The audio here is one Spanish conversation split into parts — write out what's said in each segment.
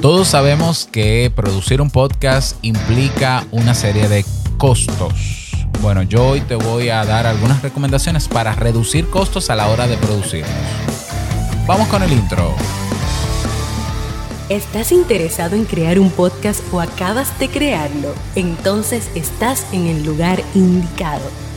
Todos sabemos que producir un podcast implica una serie de costos. Bueno, yo hoy te voy a dar algunas recomendaciones para reducir costos a la hora de producirlos. Vamos con el intro. ¿Estás interesado en crear un podcast o acabas de crearlo? Entonces estás en el lugar indicado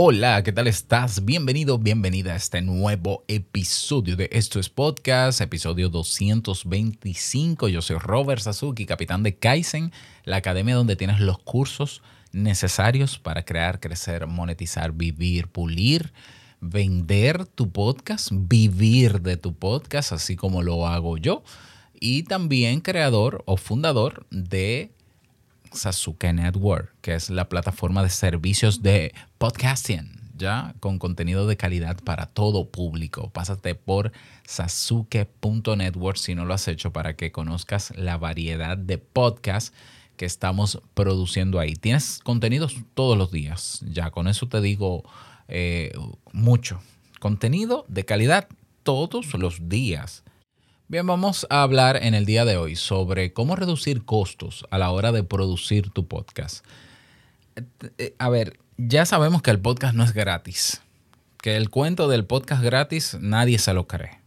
Hola, ¿qué tal estás? Bienvenido, bienvenida a este nuevo episodio de Esto es Podcast, episodio 225. Yo soy Robert Sasuki, capitán de Kaizen, la academia donde tienes los cursos necesarios para crear, crecer, monetizar, vivir, pulir, vender tu podcast, vivir de tu podcast, así como lo hago yo. Y también creador o fundador de Sasuke Network, que es la plataforma de servicios de podcasting, ya con contenido de calidad para todo público. Pásate por sasuke.network si no lo has hecho para que conozcas la variedad de podcasts que estamos produciendo ahí. Tienes contenidos todos los días, ya con eso te digo eh, mucho. Contenido de calidad todos los días. Bien, vamos a hablar en el día de hoy sobre cómo reducir costos a la hora de producir tu podcast. Eh, a ver, ya sabemos que el podcast no es gratis, que el cuento del podcast gratis nadie se lo cree.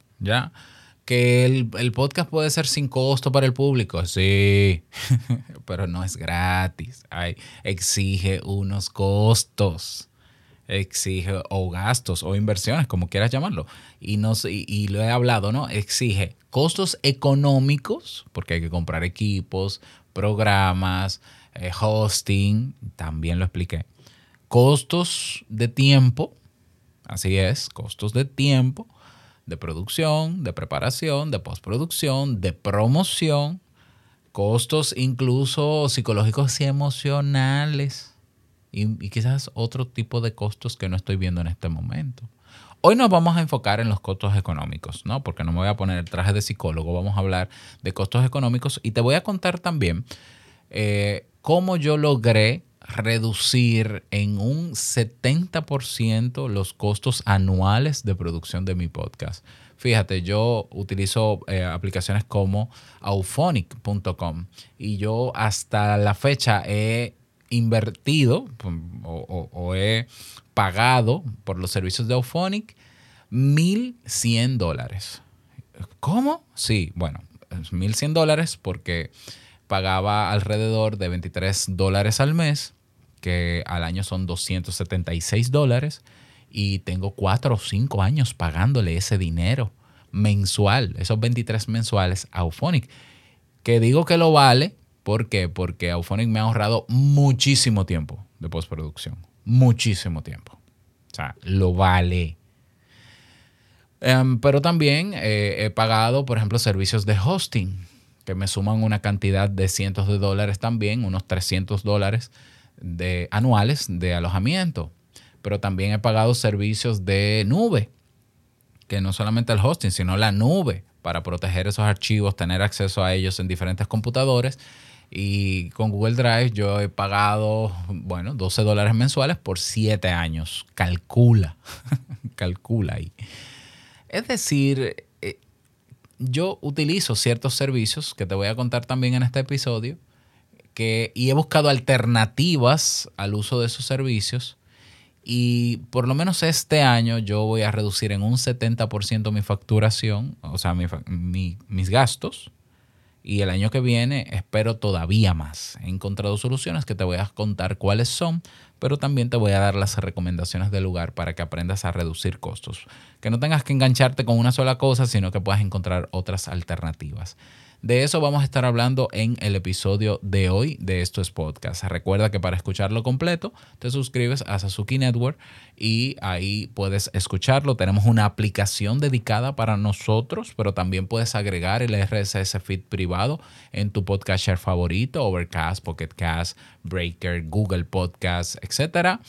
Que el, podcast puede ser sin costo para el público, sí, pero no es gratis, exige unos costos exige o gastos o inversiones, como quieras llamarlo. Y, no, y, lo he hablado, ¿no? Exige costos económicos, porque hay que comprar equipos, programas, eh, hosting, también lo expliqué. Costos de tiempo, así es, costos de tiempo, de producción, de preparación, de postproducción, de promoción, costos incluso psicológicos y emocionales y, quizás otro tipo de costos que no estoy viendo en este momento. Hoy nos vamos a enfocar en los costos económicos, ¿no? Porque no me voy a poner el traje de psicólogo, vamos a hablar de costos económicos y te voy a contar también eh, cómo yo logré reducir en un 70% los costos anuales de producción de mi podcast. Fíjate, yo utilizo eh, aplicaciones como auphonic.com y yo hasta la fecha he invertido o, he pagado por los servicios de Auphonic 1.100 dólares. ¿Cómo? Sí, bueno, 1.100 dólares porque pagaba alrededor de 23 dólares al mes, que al año son 276 dólares, y tengo 4 o 5 años pagándole ese dinero mensual, esos 23 mensuales a Auphonic, que digo que lo vale ¿Por qué? Porque Auphonic me ha ahorrado muchísimo tiempo de postproducción. Muchísimo tiempo. O sea, lo vale. Em, pero también eh, he pagado, por ejemplo, servicios de hosting, que me suman una cantidad de cientos de dólares también, unos 300 dólares de, anuales de alojamiento. Pero también he pagado servicios de nube, que no solamente el hosting, sino la nube, para proteger esos archivos, tener acceso a ellos en diferentes computadores y con Google Drive yo he pagado, bueno, 12 dólares mensuales por 7 años. Calcula, calcula ahí. Es decir, eh, yo utilizo ciertos servicios que te voy a contar también en este episodio que, y he buscado alternativas al uso de esos servicios. Y por lo menos este año yo voy a reducir en un 70% mi facturación, o sea, mis gastos y el año que viene espero todavía más. He encontrado soluciones que te voy a contar cuáles son, pero también te voy a dar las recomendaciones del lugar para que aprendas a reducir costos. Que no tengas que engancharte con una sola cosa, sino que puedas encontrar otras alternativas. De eso vamos a estar hablando en el episodio de hoy de Esto es Podcast. Recuerda que para escucharlo completo te suscribes a Sasuki Network y ahí puedes escucharlo. Tenemos una aplicación dedicada para nosotros, pero también puedes agregar el RSS feed privado en tu podcast share favorito, Overcast, Pocket Cast, Breaker, Google Podcast, etcétera.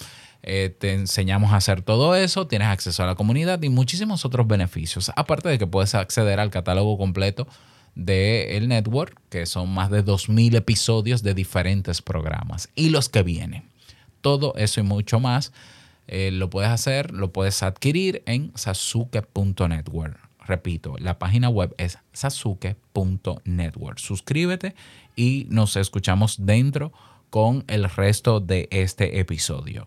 Eh, te enseñamos a hacer todo eso, tienes acceso a la comunidad y muchísimos otros beneficios. Aparte de que puedes acceder al catálogo completo del network, que son más de 2.000 episodios de diferentes programas y los que vienen. Todo eso y mucho más eh, lo puedes hacer, lo puedes adquirir en sasuke.network. Repito, la página web es sasuke.network. Suscríbete y nos escuchamos dentro con el resto de este episodio.